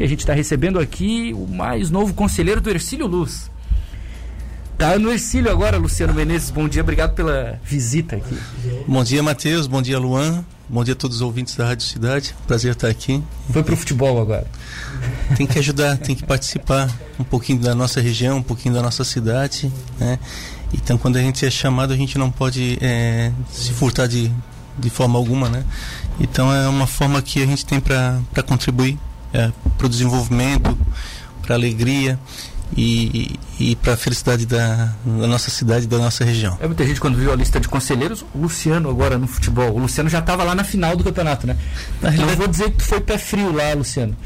E a gente está recebendo aqui o mais novo conselheiro do Ercílio Luz. Tá no Ercílio agora, Luciano Menezes. Bom dia, obrigado pela visita aqui. Bom dia, Matheus. Bom dia, Luan. Bom dia a todos os ouvintes da Rádio Cidade. Prazer estar aqui. Foi pro futebol agora. Tem que ajudar, tem que participar um pouquinho da nossa região, um pouquinho da nossa cidade, né? Então, quando a gente é chamado, a gente não pode é, se furtar de, de forma alguma, né? Então, é uma forma que a gente tem para contribuir é, para o desenvolvimento, para a alegria e, e para a felicidade da, da, nossa cidade, da nossa região. É muita gente quando viu a lista de conselheiros, o Luciano agora no futebol. O Luciano já estava lá na final do campeonato, né? Não vou dizer que tu foi pé frio lá, Luciano.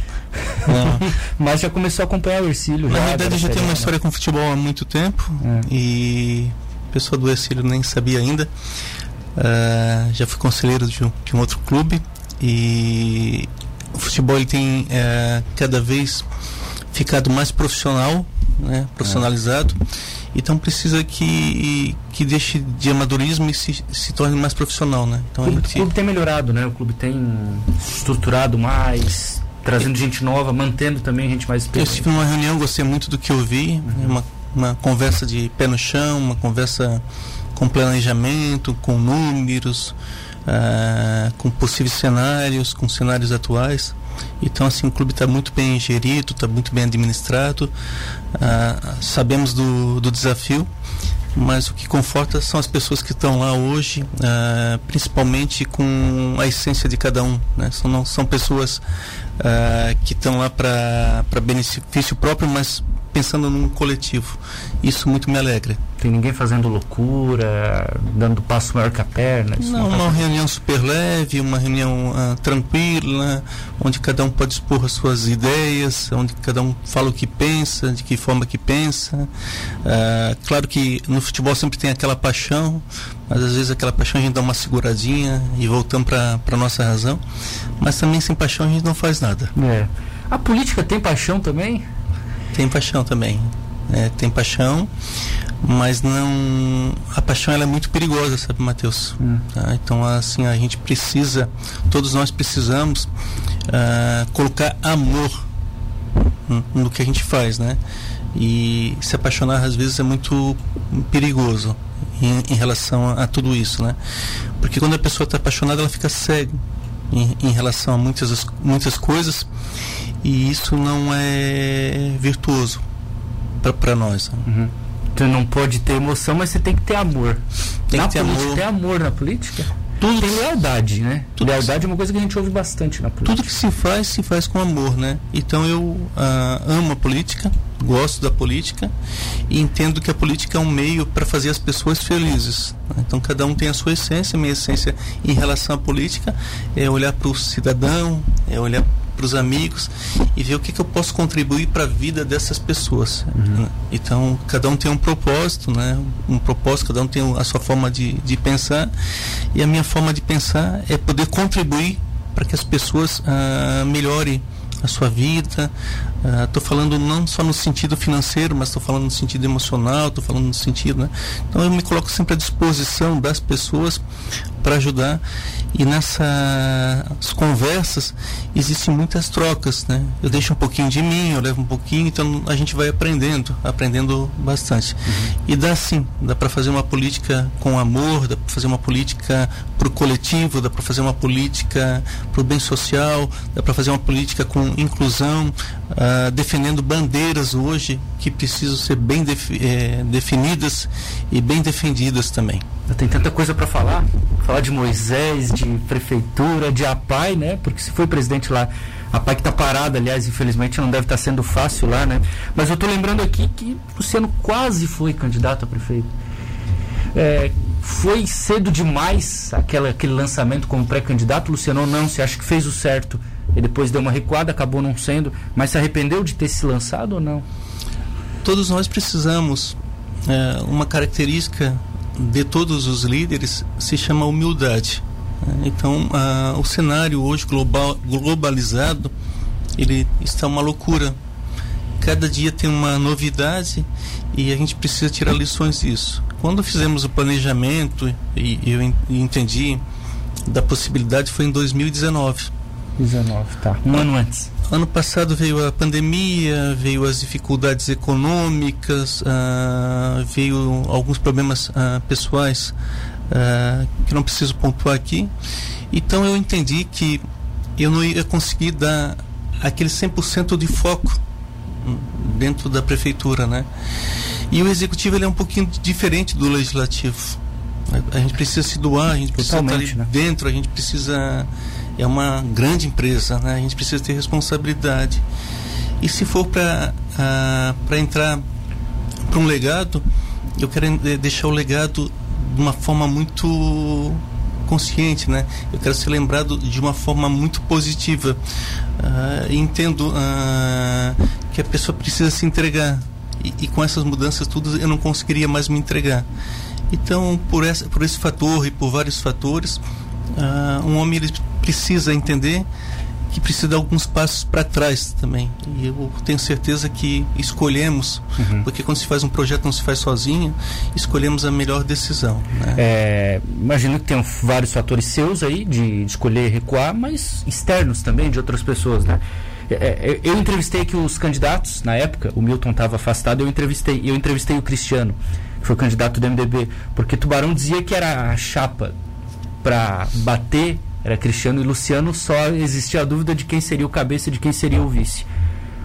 Mas já começou a acompanhar o Ercílio. Na verdade, eu já tenho uma história com futebol há muito tempo é. e a pessoa do Ercílio nem sabia ainda. Uh, já fui conselheiro de um, de um, outro clube e o futebol ele tem uh, cada vez ficado mais profissional né, profissionalizado. Então precisa que, que deixe de amadorismo e se, se torne mais profissional, né? Então, o, clube, gente... o clube tem melhorado, né? O clube tem estruturado mais, trazendo gente nova, mantendo também gente mais experiente. Eu estive numa reunião, gostei muito do que eu vi, uhum. uma, uma conversa de pé no chão, uma conversa com planejamento, com números, uh, com possíveis cenários, com cenários atuais. Então, assim, o clube está muito bem gerido, está muito bem administrado. Ah, sabemos do, do desafio, mas o que conforta são as pessoas que estão lá hoje, ah, principalmente com a essência de cada um. Né? São, não, são pessoas que estão lá para benefício próprio, mas pensando num coletivo. Isso muito me alegra. Tem ninguém fazendo loucura, dando passo maior que a perna? Não, não uma reunião super leve, uma reunião uh, tranquila, onde cada um pode expor as suas ideias, onde cada um fala o que pensa, de que forma que pensa. Uh, claro que no futebol sempre tem aquela paixão, mas às vezes aquela paixão a gente dá uma seguradinha e voltamos para a nossa razão. Mas também sem paixão a gente não faz nada. É. A política tem paixão também? Tem paixão também. Né? Tem paixão, mas não. A paixão ela é muito perigosa, sabe, Matheus? Hum. Tá? Então, assim, a gente precisa, todos nós precisamos uh, colocar amor no que a gente faz, né? E se apaixonar às vezes é muito perigoso em, em relação a, a, tudo isso, né? Porque quando a pessoa está apaixonada, ela fica cega em, em relação a muitas, muitas coisas e isso não é virtuoso para nós. Uhum. Tu não pode ter emoção, mas você tem que ter amor. Tem na que ter política, amor. Tem amor na política? Tudo tem lealdade, né? Tudo lealdade é uma coisa que a gente ouve bastante na política. Tudo que se faz, se faz com amor, né? Então eu uh, amo a política, gosto da política e entendo que a política é um meio para fazer as pessoas felizes. Né? Então cada um tem a sua essência. Minha essência em relação à política é olhar para o cidadão, é olhar para os amigos e ver o que, que eu posso contribuir para a vida dessas pessoas. Uhum. Então, cada um tem um propósito, né? um propósito, cada um tem a sua forma de, de pensar e a minha forma de pensar é poder contribuir para que as pessoas ah, melhorem a sua vida. Estou uh, falando não só no sentido financeiro, mas estou falando no sentido emocional, estou falando no sentido. Né? Então eu me coloco sempre à disposição das pessoas para ajudar e nessas conversas existem muitas trocas, né? Eu deixo um pouquinho de mim, eu levo um pouquinho, então a gente vai aprendendo, aprendendo bastante. Uhum. E dá sim, dá para fazer uma política com amor, dá para fazer uma política para o coletivo, dá para fazer uma política para o bem social, dá para fazer uma política com inclusão, uh, defendendo bandeiras hoje que precisam ser bem eh, definidas e bem defendidas também. Tem tanta coisa para falar, falar de Moisés, de prefeitura, de APAI, né? Porque se foi presidente lá, a APAI que está parada, aliás, infelizmente não deve estar tá sendo fácil lá, né? Mas eu estou lembrando aqui que Luciano quase foi candidato a prefeito. É, foi cedo demais aquela, aquele lançamento como pré-candidato, Luciano, não? Você acha que fez o certo e depois deu uma recuada, acabou não sendo, mas se arrependeu de ter se lançado ou não? Todos nós precisamos. É, uma característica de todos os líderes se chama humildade. Então, a, o cenário hoje global, globalizado, ele está uma loucura. Cada dia tem uma novidade e a gente precisa tirar lições disso. Quando fizemos o planejamento e eu entendi da possibilidade foi em 2019. 19, tá. Um ano antes. ano passado veio a pandemia, veio as dificuldades econômicas, uh, veio alguns problemas uh, pessoais uh, que não preciso pontuar aqui. Então eu entendi que eu não ia conseguir dar aquele 100% de foco dentro da prefeitura, né? E o executivo ele é um pouquinho diferente do legislativo. A, a gente precisa se doar, a gente precisa Totalmente, estar ali né? dentro, a gente precisa é uma grande empresa, né? A gente precisa ter responsabilidade. E se for para uh, para entrar para um legado, eu quero deixar o legado de uma forma muito consciente, né? Eu quero ser lembrado de uma forma muito positiva. Uh, entendo uh, que a pessoa precisa se entregar e, e, com essas mudanças tudo eu não conseguiria mais me entregar. Então, por essa, por esse fator e por vários fatores, uh, um homem ele precisa entender que precisa dar alguns passos para trás também. E eu tenho certeza que escolhemos, uhum. porque quando se faz um projeto não se faz sozinho, escolhemos a melhor decisão. Né? É, imagino que tem vários fatores seus aí de escolher recuar, mas externos também de outras pessoas, né? É, é, eu entrevistei aqui os candidatos na época, o Milton estava afastado, eu entrevistei, eu entrevistei o Cristiano, que foi o candidato do MDB, porque Tubarão dizia que era a chapa para bater era Cristiano e Luciano, só existia a dúvida de quem seria o cabeça e de quem seria o vice.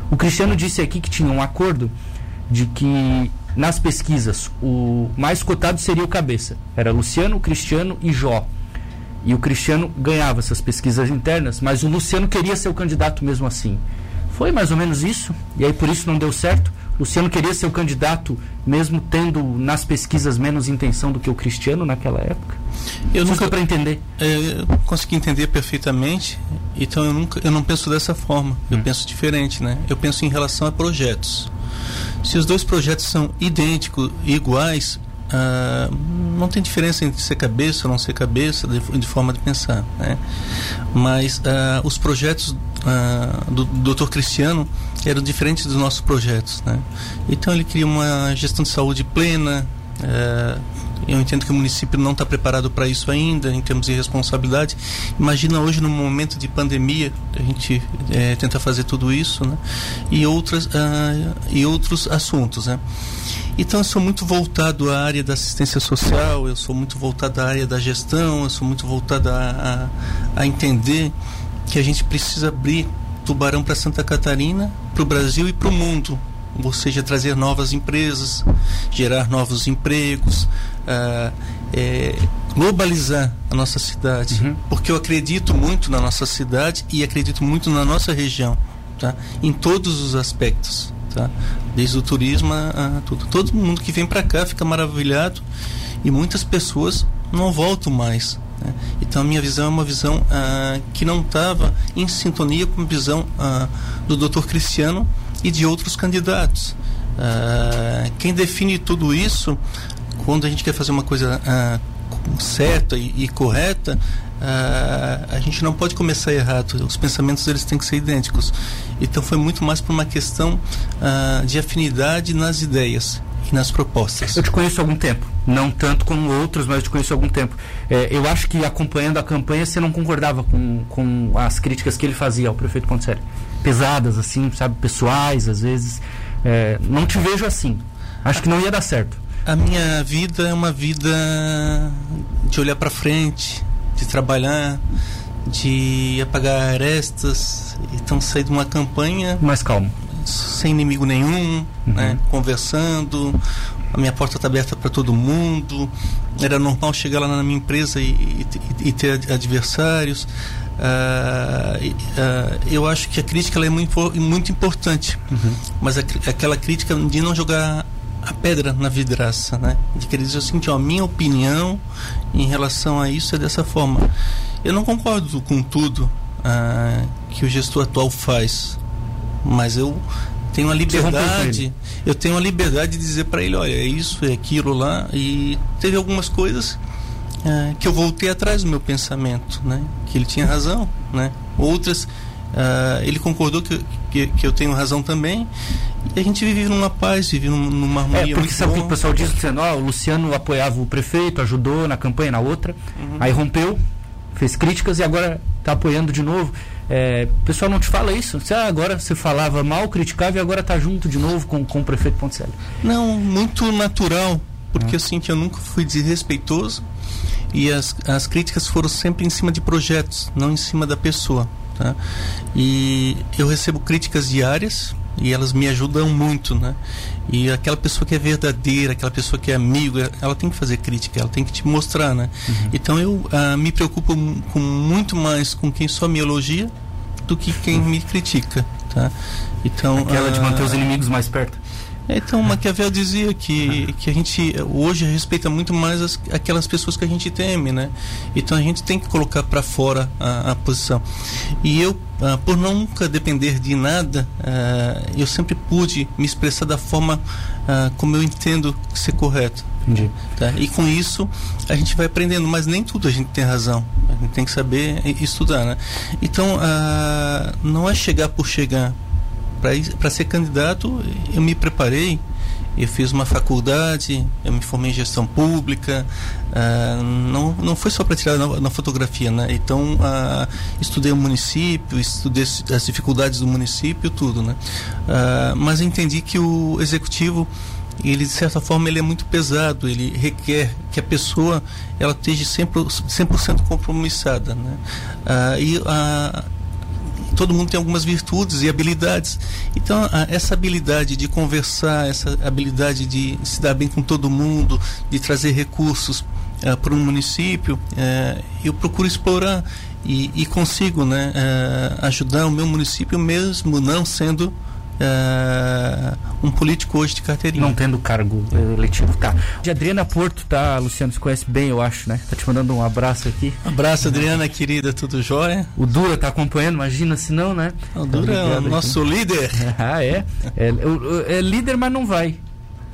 O Cristiano disse aqui que tinha um acordo de que nas pesquisas o mais cotado seria o cabeça. Era Luciano, Cristiano e Jó. E o Cristiano ganhava essas pesquisas internas, mas o Luciano queria ser o candidato mesmo assim. Foi mais ou menos isso, e aí por isso não deu certo. Luciano queria ser o candidato, mesmo tendo nas pesquisas menos intenção do que o Cristiano naquela época? Eu nunca para entender. É, eu consegui entender perfeitamente. Então eu nunca, eu não penso dessa forma. Eu hum. penso diferente, né? Eu penso em relação a projetos. Se os dois projetos são idênticos, iguais, Uh, não tem diferença entre ser cabeça ou não ser cabeça de, de forma de pensar né? mas uh, os projetos uh, do, do Dr. Cristiano eram diferentes dos nossos projetos né? então ele queria uma gestão de saúde plena eu entendo que o município não está preparado para isso ainda, em termos de responsabilidade. Imagina hoje, no momento de pandemia, a gente é, tenta fazer tudo isso, né? E, outras, uh, e outros assuntos, né? Então, eu sou muito voltado à área da assistência social, eu sou muito voltado à área da gestão, eu sou muito voltado a, a, a entender que a gente precisa abrir Tubarão para Santa Catarina, para o Brasil e para o mundo ou seja, trazer novas empresas, gerar novos empregos, uh, é, globalizar a nossa cidade, uhum. porque eu acredito muito na nossa cidade e acredito muito na nossa região, tá? em todos os aspectos, tá? desde o turismo a tudo. Todo mundo que vem para cá fica maravilhado e muitas pessoas não voltam mais. Né? Então a minha visão é uma visão uh, que não estava em sintonia com a visão uh, do Dr. Cristiano e de outros candidatos. Uh, quem define tudo isso, quando a gente quer fazer uma coisa uh, certa e, e correta, uh, a gente não pode começar errado. Os pensamentos eles têm que ser idênticos. Então foi muito mais por uma questão de afinidade nas ideias e nas propostas. Eu te conheço há algum tempo, não tanto como outros, mas eu te conheço há algum tempo. É, eu acho que acompanhando a campanha você não concordava com, com as críticas que ele fazia ao prefeito Ponticelli pesadas, assim, sabe, pessoais, às vezes. É, não te vejo assim. Acho que não ia dar certo. A minha vida é uma vida de olhar para frente, de trabalhar, de apagar arestas, então sair de uma campanha mais calmo, sem inimigo nenhum, uhum. né, conversando. A minha porta está aberta para todo mundo. Era normal chegar lá na minha empresa e, e, e ter adversários. Uh, uh, eu acho que a crítica é muito, muito importante, uhum. mas a, aquela crítica de não jogar a pedra na vidraça, né? De querer dizer assim, que a minha opinião em relação a isso é dessa forma. Eu não concordo com tudo uh, que o gestor atual faz, mas eu tenho a liberdade, eu tenho a liberdade de dizer para ele, olha, é isso, é aquilo lá, e teve algumas coisas é, que eu voltei atrás do meu pensamento, né? Que ele tinha razão, né? Outras, uh, ele concordou que, que, que, eu tenho razão também. E a gente vive numa paz, vive numa harmonia. É, porque sabe o que o pessoal diz, dizendo, ó, o Luciano apoiava o prefeito, ajudou na campanha, na outra, uhum. aí rompeu, fez críticas e agora está apoiando de novo. É, o pessoal não te fala isso? Você, ah, agora você falava mal, criticava e agora está junto de novo com, com o prefeito Ponticelli. Não, muito natural, porque ah. assim que eu nunca fui desrespeitoso e as, as críticas foram sempre em cima de projetos, não em cima da pessoa. Tá? E eu recebo críticas diárias e elas me ajudam muito, né? E aquela pessoa que é verdadeira, aquela pessoa que é amigo, ela tem que fazer crítica, ela tem que te mostrar, né? Uhum. Então eu uh, me preocupo com muito mais com quem só me elogia do que quem me critica, tá? Então aquela uh, de manter os inimigos mais perto. Então, Maquiavel dizia que, que a gente hoje respeita muito mais as, aquelas pessoas que a gente teme, né? Então a gente tem que colocar para fora a, a, posição. E eu, uh, por nunca depender de nada, uh, eu sempre pude me expressar da forma uh, como eu entendo ser correto. Entendi. Tá? E com isso a gente vai aprendendo, mas nem tudo a gente tem razão. A gente tem que saber estudar, né? Então, não é chegar por chegar para ser candidato, eu me preparei, eu fiz uma faculdade, eu me formei em gestão pública, uh, não, não foi só para tirar na, na, fotografia, né? Então, uh, estudei o município, estudei as dificuldades do município, tudo, né? Uh, mas entendi que o executivo, ele de certa forma ele é muito pesado, ele requer que a pessoa ela esteja 100%, 100 compromissada, né? e a todo mundo tem algumas virtudes e habilidades. Então, essa habilidade de conversar, essa habilidade de se dar bem com todo mundo, de trazer recursos uh, para um município, uh, eu procuro explorar e, e consigo né, uh, ajudar o meu município mesmo não sendo uh, um político hoje de carteirinha. Não tendo cargo eletivo. Tá. De Adriana Porto, tá, Luciano? Você conhece bem, eu acho, né? Tá te mandando um abraço aqui. Abraço, Adriana, querida, tudo jóia? O Dura tá acompanhando, imagina se não, né? O Dura tá é o nosso aqui. líder. ah, é? É, é? é, líder, mas não vai.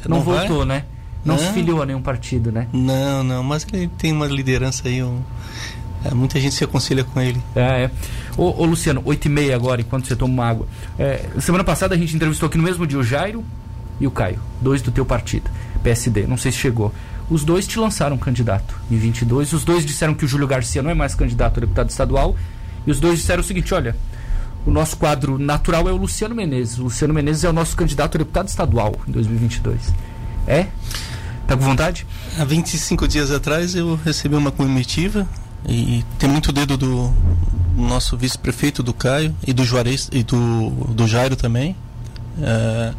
Não, não voltou, vai? né? Não, não se filiou a nenhum partido, né? Não, não, mas ele tem uma liderança aí, um, é, muita gente se aconselha com ele. É, é. Ô, ô Luciano, 8 e meia agora, enquanto você toma uma água. É, semana passada a gente entrevistou aqui no mesmo dia o Jairo e o Caio, dois do teu partido, PSD. Não sei se chegou. Os dois te lançaram candidato em 22. Os dois disseram que o Júlio Garcia não é mais candidato a deputado estadual. E os dois disseram o seguinte: olha, o nosso quadro natural é o Luciano Menezes. O Luciano Menezes é o nosso candidato a deputado estadual em 2022. É? Tá com vontade? Há 25 dias atrás eu recebi uma comitiva e tem muito dedo do nosso vice-prefeito, do Caio, e do Juarez, e do, do Jairo também. É,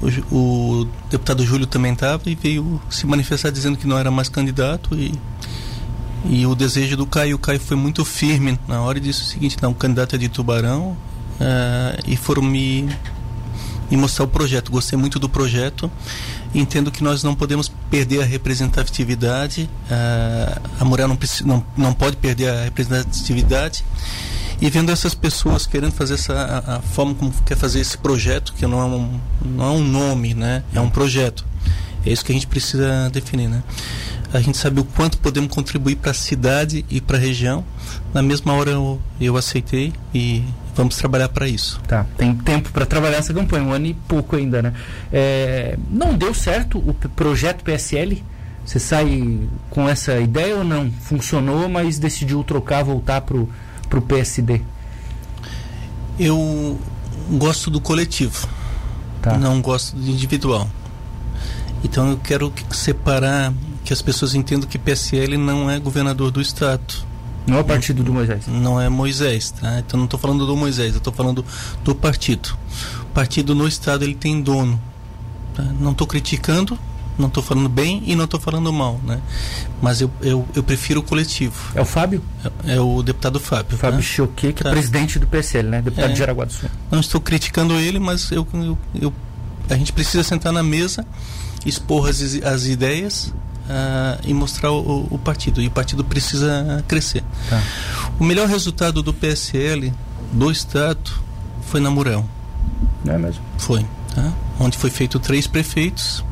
o, o, deputado Júlio também estava e veio se manifestar dizendo que não era mais candidato e, e o desejo do Caio. O Caio foi muito firme na hora e disse o seguinte: não, o candidato é de Tubarão. É, e foram me, me mostrar o projeto. Gostei muito do projeto entendo que nós não podemos perder a representatividade, uh, a Morel não, não, não pode perder a representatividade. E vendo essas pessoas querendo fazer essa a, a, forma como quer fazer esse projeto, que não é um, não é um nome, né? É um projeto. É isso que a gente precisa definir, né? A gente sabe o quanto podemos contribuir para a cidade e para a região. Na mesma hora eu, eu aceitei e vamos trabalhar para isso. Tá, tem tempo para trabalhar essa campanha, um ano e pouco ainda, né? É, não deu certo o projeto PSL? Você sai com essa ideia ou não? Funcionou, mas decidiu trocar, voltar para o PSD? Eu gosto do coletivo, tá. não gosto do individual. Então eu quero separar, que as pessoas entendam que PSL não é governador do estado não é o partido do Moisés. Não é Moisés, tá? Então não estou falando do Moisés, eu estou falando do partido. O partido no estado ele tem dono. Tá? Não estou criticando, não estou falando bem e não estou falando mal, né? Mas eu, eu, eu, prefiro o coletivo. É o Fábio? É, é o deputado Fábio. Fábio? Choquet, que é tá. é presidente do PSL, né? Deputado é, de Jaraguá do Sul. Não estou criticando ele, mas eu, eu, eu, a gente precisa sentar na mesa, expor as, as ideias uh, e mostrar o, o, partido. E o partido precisa crescer. Tá. O melhor resultado do PSL do Estado foi na Murel. Não é mesmo? Foi. Tá? Onde foi feito três prefeitos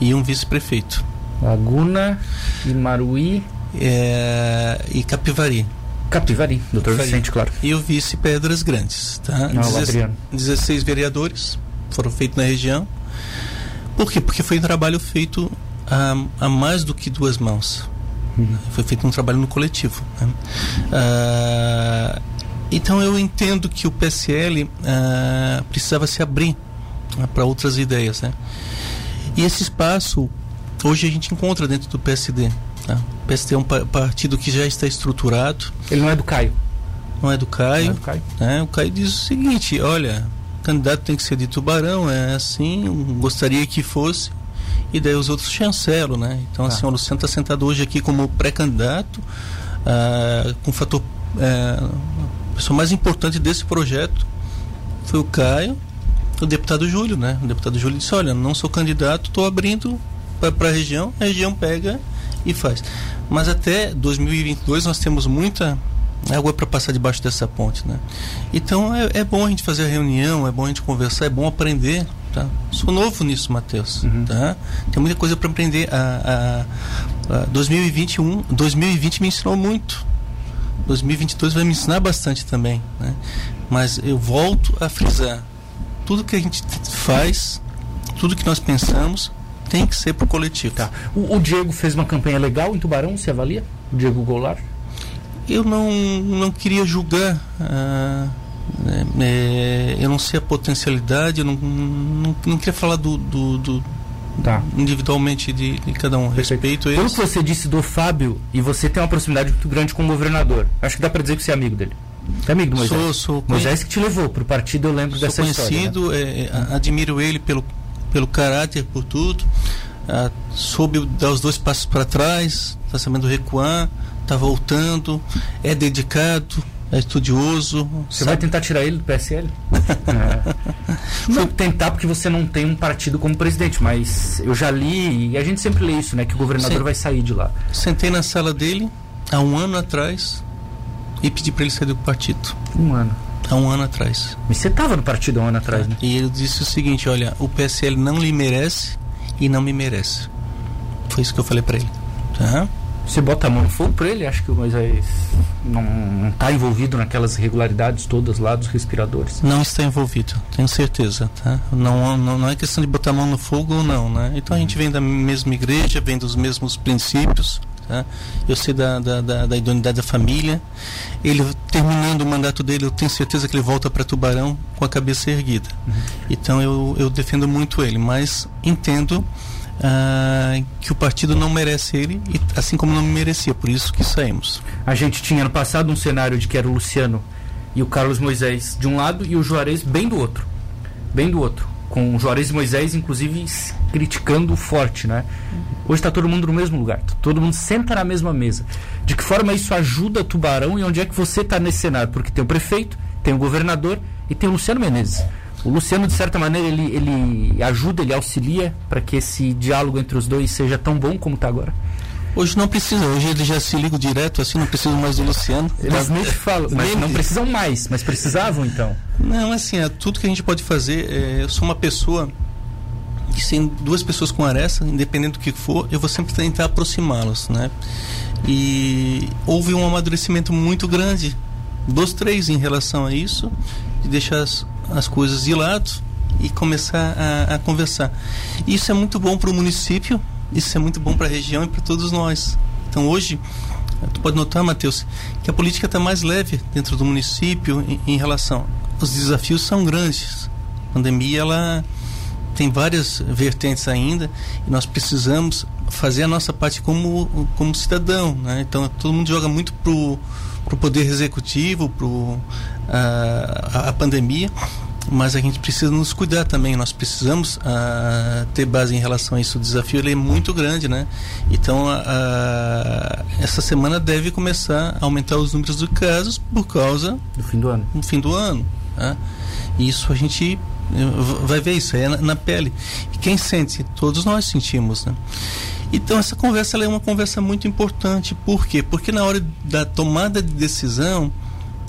e um vice-prefeito. Laguna, Imaruí é, e Capivari. Capivari, doutor Capivari. Vicente, claro. E o vice Pedras Grandes. Tá? Não, 16, 16 vereadores foram feitos na região. Por quê? Porque foi um trabalho feito a, a mais do que duas mãos. Uhum. Foi feito um trabalho no coletivo. Né? Ah, Então eu entendo que o PSL ah, precisava se abrir ah, para outras ideias, né? E esse espaço hoje a gente encontra dentro do PSD. Tá? O PSD é um pa partido que já está estruturado. Ele não é do Caio. Não é do Caio. Não é do Caio. Né? O Caio diz o seguinte: olha, o candidato tem que ser de Tubarão, é assim, gostaria que fosse. E daí os outros chancelam, né? Então, tá. assim, o Luciano está sentado hoje aqui como pré-candidato, ah, com o fator. Ah, a pessoa mais importante desse projeto foi o Caio, o deputado Júlio, né? O deputado Júlio disse: olha, não sou candidato, estou abrindo para a região, a região pega e faz. Mas até 2022 nós temos muita água para passar debaixo dessa ponte, né? Então é, é, bom a gente fazer a reunião, é bom a gente conversar, é bom aprender, tá? Sou novo nisso, Matheus, uhum. tá? Tem muita coisa para aprender. A, a, a 2021, 2020 me ensinou muito. 2022 vai me ensinar bastante também, né? Mas eu volto a frisar, tudo que a gente faz, tudo que nós pensamos, tem que ser para o coletivo. Tá. O, o, Diego fez uma campanha legal em Tubarão, se avalia? O Diego Goulart? Eu não, não queria julgar. Ah, é, eu não sei a potencialidade, eu não, não, não queria falar do, do, do tá. individualmente de, de, cada um. Perfeito. Respeito Pelo que você disse do Fábio, e você tem uma proximidade muito grande com o governador, acho que dá para dizer que você é amigo dele. É amigo do Moisés? Sou, sou Moisés que te levou para o partido, eu lembro dessa conhecido, história. Né? É, admiro ele pelo, pelo caráter, por tudo. Ah, soube dar os dois passos para trás, está sabendo recuar, está voltando, é dedicado, é estudioso. Você sabe? vai tentar tirar ele do PSL? é. Não tentar porque você não tem um partido como presidente, mas eu já li, e a gente sempre lê isso, né? Que o governador vai sair de lá. Sentei na sala dele há um ano atrás e pedi para ele sair do partido. Um ano há um ano atrás. Mas você estava no partido há um ano atrás, né? E ele disse o seguinte: olha, o PSL não lhe merece e não me merece. Foi isso que eu falei para ele. Tá? Você bota a mão no fogo para ele? Acho que o Moisés não está envolvido naquelas irregularidades todas lá dos respiradores? Não está envolvido, tenho certeza. Tá? Não, não, não é questão de botar a mão no fogo ou não. Né? Então a gente vem da mesma igreja, vem dos mesmos princípios. Tá? Eu sei da, da, da, da, idoneidade da família. Ele, terminando o mandato dele, eu tenho certeza que ele volta para Tubarão com a cabeça erguida. Uhum. Então eu, eu defendo muito ele, mas entendo ah, que o partido não merece ele, e, assim como não me merecia, por isso que saímos. A gente tinha no passado um cenário de que era o Luciano e o Carlos Moisés de um lado e o Juarez bem do outro. Bem do outro. Com o Juarez e Moisés, inclusive, criticando forte, né? Hoje está todo mundo no mesmo lugar, tá todo mundo senta na mesma mesa. De que forma isso ajuda Tubarão e onde é que você está nesse cenário? Porque tem o prefeito, tem o governador e tem o Luciano Menezes. O Luciano, de certa maneira, ele, ele ajuda, ele auxilia para que esse diálogo entre os dois seja tão bom como está agora? Hoje não precisa, hoje eles já se ligam direto, assim, não precisam mais do Luciano. Eles nem te falam, mas não precisam mais, mas precisavam então? Não, assim, é, tudo que a gente pode fazer, é, eu sou uma pessoa que sem duas pessoas com aresta, independente do que for, eu vou sempre tentar aproximá-los, né? E houve um amadurecimento muito grande dos três em relação a isso, de deixar as, as coisas de lado e começar a, a conversar. Isso é muito bom para o município, isso é muito bom para a região e para todos nós. Então hoje, tu pode notar, Matheus, que a política está mais leve dentro do município em, em, relação. Os desafios são grandes. A pandemia ela tem várias vertentes ainda e nós precisamos fazer a nossa parte como como cidadão, né? Então todo mundo joga muito pro pro poder executivo, pro a, a pandemia mas a gente precisa nos cuidar também. Nós precisamos uh, ter base em relação a isso. O desafio ele é muito grande, né? Então, uh, essa semana deve começar a aumentar os números de casos por causa do fim do ano. Do fim do ano. Tá? Isso a gente eh, vai ver isso é na, na, pele. E quem sente? Todos nós sentimos, né? Então essa conversa é uma conversa muito importante. Por quê? Porque na hora da tomada de decisão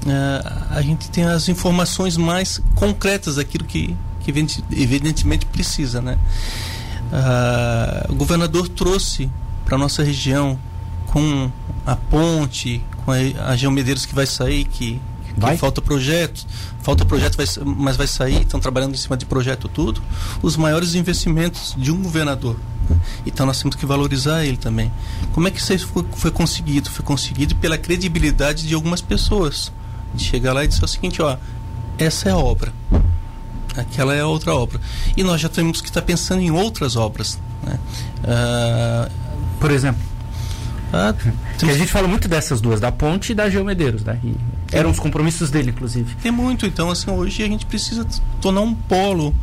uh, a gente tem as informações mais concretas daquilo que, que evidentemente precisa, né? Uh, o governador trouxe para nossa região com a ponte, com a, a Geomedeiros que vai sair, que, que falta projeto, falta projeto, vai, mas vai sair, estão trabalhando em cima de projeto tudo, os maiores investimentos de um governador. Então nós temos que valorizar ele também. Como é que isso foi, foi conseguido? Foi conseguido pela credibilidade de algumas pessoas De chegar lá e dizer o seguinte, ó, essa é a obra, aquela é a outra obra. E nós já temos que estar pensando em outras obras. Né? Uh, Por exemplo? Ah, que a gente fala muito dessas duas, da ponte e da Geomedeiros, né? E eram os compromissos dele, inclusive. Tem muito, então, assim, hoje a gente precisa tornar um polo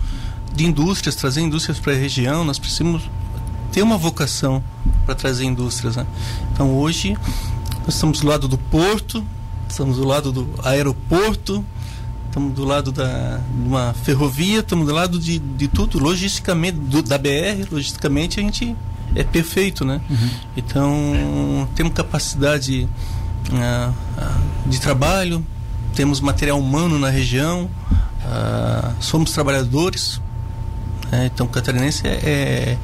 de indústrias, trazer indústrias para a região, nós precisamos ter uma vocação para trazer indústrias, né? Então, hoje, nós estamos do lado do porto, estamos do lado do aeroporto, estamos do lado da de uma ferrovia, estamos do lado de, de tudo, logisticamente, do, da BR, logisticamente a gente é perfeito, né? Uhum. Então, temos capacidade uh, de trabalho, temos material humano na região, uh, somos trabalhadores. Né? Então, catarinense é, é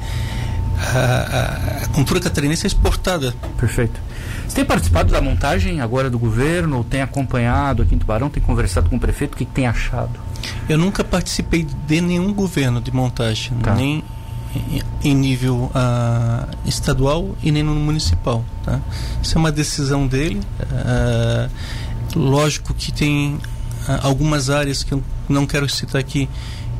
a, a, cultura catarinense é exportada. Perfeito. Você tem participado da montagem agora do governo, ou tem acompanhado aqui em Tubarão, tem conversado com o prefeito, o que, que tem achado? Eu nunca participei de nenhum governo de montagem, tá. nem em nível uh, estadual e nem no municipal. Tá? Isso é uma decisão dele. Uh, lógico que tem uh, algumas áreas que eu não quero citar aqui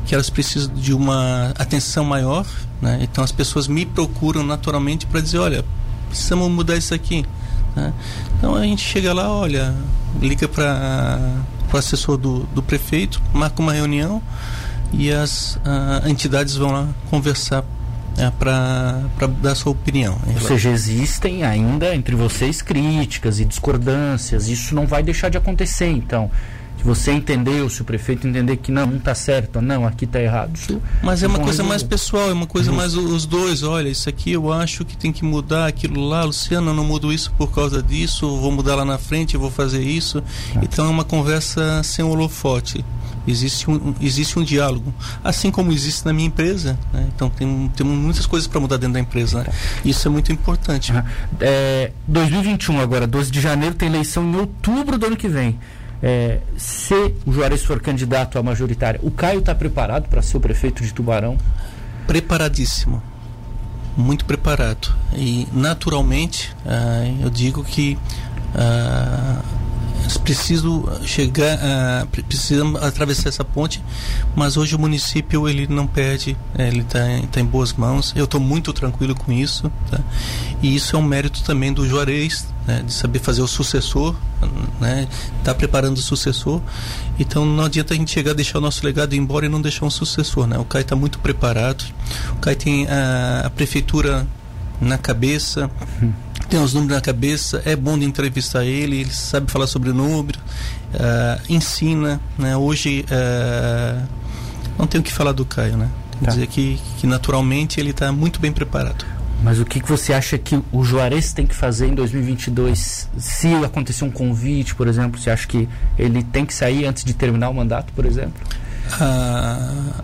que elas precisam de uma atenção maior. Né? Então as pessoas me procuram naturalmente para dizer, olha, precisamos mudar isso aqui. Né? Então a gente chega lá, olha, liga para o assessor do, do prefeito, marca uma reunião e as uh, entidades vão lá conversar é, para dar sua opinião. Ou seja, existem ainda entre vocês críticas e discordâncias. Isso não vai deixar de acontecer, então. Você entendeu, se o prefeito entender que não, não está certo, não, aqui está errado. Isso Mas é uma coisa resolver. mais pessoal, é uma coisa uhum. mais os dois. Olha, isso aqui eu acho que tem que mudar, aquilo lá, Luciano, eu não mudo isso por causa disso, vou mudar lá na frente, vou fazer isso. Ah. Então é uma conversa sem holofote existe um, existe um diálogo, assim como existe na minha empresa. Né? Então tem, tem muitas coisas para mudar dentro da empresa. Né? Isso é muito importante. É, 2021 agora, 12 de janeiro, tem eleição em outubro do ano que vem. É, se o Juarez for candidato à majoritária, o Caio está preparado para ser o prefeito de Tubarão? Preparadíssimo. Muito preparado. E, naturalmente, uh, eu digo que uh, preciso chegar, uh, precisamos atravessar essa ponte, mas hoje o município ele não perde, é, ele está tá em boas mãos. Eu estou muito tranquilo com isso, tá? e isso é um mérito também do Juarez, né, de saber fazer o sucessor, né, tá preparando o sucessor. Então não adianta a gente chegar, deixar o nosso legado embora e não deixar um sucessor, né? O Caio está muito preparado, o Caio tem a, a prefeitura na cabeça. Hum tem os números na cabeça, é bom de entrevistar ele, ele sabe falar sobre o número, uh, ensina, né? Hoje uh, não tenho o que falar do Caio, né? Tá. dizer que, que naturalmente ele está muito bem preparado. Mas o que, que você acha que o Juarez tem que fazer em 2022? Se acontecer um convite, por exemplo, você acha que ele tem que sair antes de terminar o mandato, por exemplo?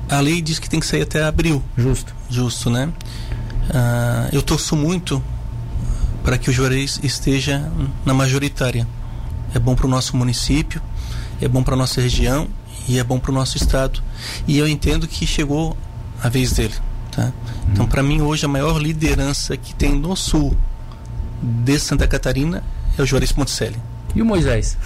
a lei diz que tem que sair até abril. Justo. Justo, né? Uh, eu torço muito para que o Juarez esteja na majoritária. É bom para o nosso município, é bom para a nossa região e é bom para o nosso estado. E eu entendo que chegou a vez dele. Tá? Então, para mim, hoje, a maior liderança que tem no sul de Santa Catarina é o Juarez Ponticelli. E o Moisés?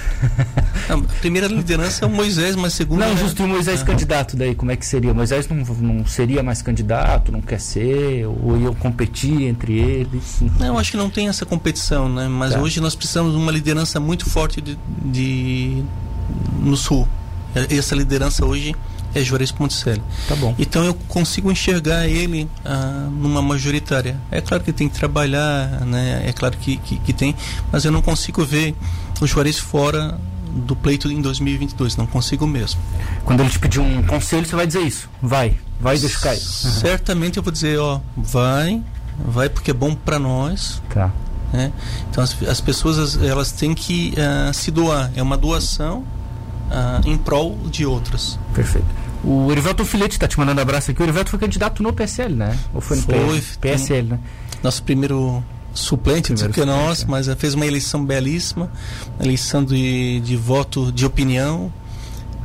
a primeira liderança é o Moisés, mas segunda. Não, é... justo o Moisés ah. candidato daí, como é que seria? O Moisés não, não seria mais candidato, não quer ser, ou iam competir entre eles? Não, eu acho que não tem essa competição, né? Mas tá. hoje nós precisamos de uma liderança muito forte de, de no sul. Essa liderança hoje é Juarez Ponticelli. Tá bom. Então eu consigo enxergar ele ah, numa majoritária. É claro que tem que trabalhar, né? É claro que, que, que tem, mas eu não consigo ver o Juarez fora do pleito em 2022. Não consigo mesmo. Quando ele te pedir um conselho, você vai dizer isso. Vai, vai deixa cair. Certamente eu vou dizer, ó, vai, vai porque é bom para nós. Tá. Né? Então as, as pessoas elas têm que uh, se doar. É uma doação uh, em prol de outras. Perfeito. O Erivelto Filete está te mandando abraço aqui. O Erivelto foi candidato no PSL, né? Ou foi no foi, PSL, né? Nosso primeiro suplente do que nós, é. mas fez uma eleição belíssima, eleição de, de voto de opinião.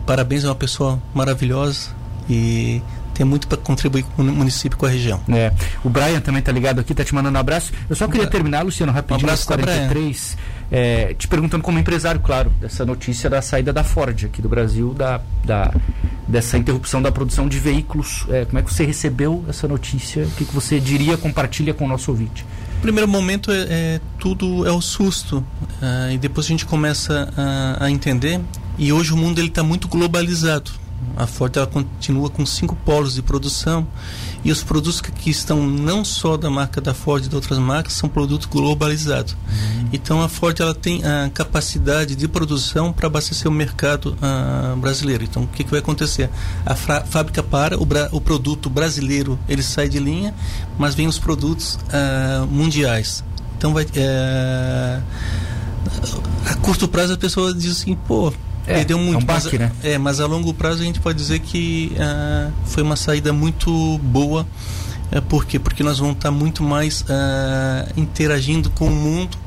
Parabéns, é uma pessoa maravilhosa e tem muito para contribuir com o município com a região. É. O Brian também está ligado aqui, está te mandando um abraço. Eu só queria terminar, Luciano, rapidinho, um abraço 43. É, te perguntando como empresário, claro, dessa notícia da saída da Ford aqui do Brasil, da, da dessa interrupção da produção de veículos. É, como é que você recebeu essa notícia? O que, que você diria, compartilha com o nosso ouvinte? Primeiro momento é, é, tudo é o susto uh, e depois a gente começa a, a entender. E hoje o mundo ele está muito globalizado a Ford ela continua com cinco polos de produção e os produtos que, que estão não só da marca da Ford e de outras marcas são produtos globalizados. Uhum. Então a Ford ela tem a capacidade de produção para abastecer o mercado uh, brasileiro. Então o que, que vai acontecer? A fábrica para, o, o, produto brasileiro ele sai de linha, mas vem os produtos uh, mundiais. Então vai uh, a curto prazo a pessoa diz assim, pô, é, perdeu muito. É um baque, mas, né? É, mas a longo prazo a gente pode dizer que uh, foi uma saída muito boa. Uh, por quê? Porque nós vamos estar muito mais uh, interagindo com o mundo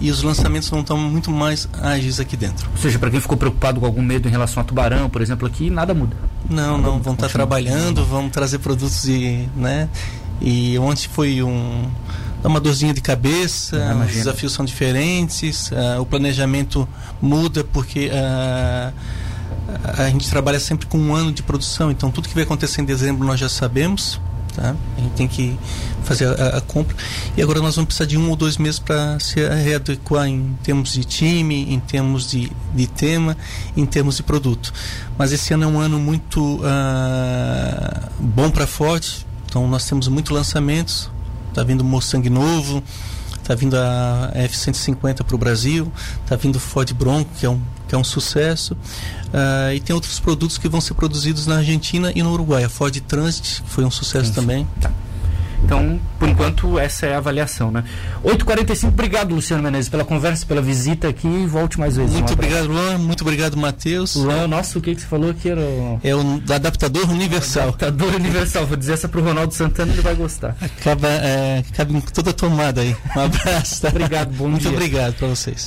e os lançamentos vão estar muito mais ágeis aqui dentro. Ou seja, para quem ficou preocupado com algum medo em relação a tubarão, por exemplo, aqui, nada muda. Não, nada não, muda, vão estar trabalhando, vamos trazer produtos de, né? E ontem foi um dá uma dorzinha de cabeça, ah, os desafios são diferentes, uh, o planejamento muda porque uh, a gente trabalha sempre com um ano de produção, então tudo que vai acontecer em dezembro nós já sabemos. Tá? A gente tem que fazer a, a, compra e agora nós vamos precisar de um ou dois meses para se readequar em termos de time, em termos de, de tema, em termos de produto. Mas esse ano é um ano muito uh, bom para a Ford, então nós temos muitos lançamentos, Está vindo Mustang novo, está vindo a F-150 para o Brasil, está vindo o Ford Bronco, que é um, que é um sucesso. Uh, e tem outros produtos que vão ser produzidos na Argentina e no Uruguai. A Ford Transit, que foi um sucesso Sim. também. Tá. Então, por enquanto, essa é a avaliação, né? 8h45, obrigado, Luciano Menezes, pela conversa, pela visita aqui e volte mais vezes. Muito um obrigado, Luan. Muito obrigado, Matheus. Luan, nossa, o que, que você falou que era? É o adaptador universal. Adaptador universal. Vou dizer essa pro Ronaldo Santana, ele vai gostar. Acaba, é, cabe em toda a tomada aí. Um abraço. Tá? Obrigado, bom Muito dia. Muito obrigado para vocês.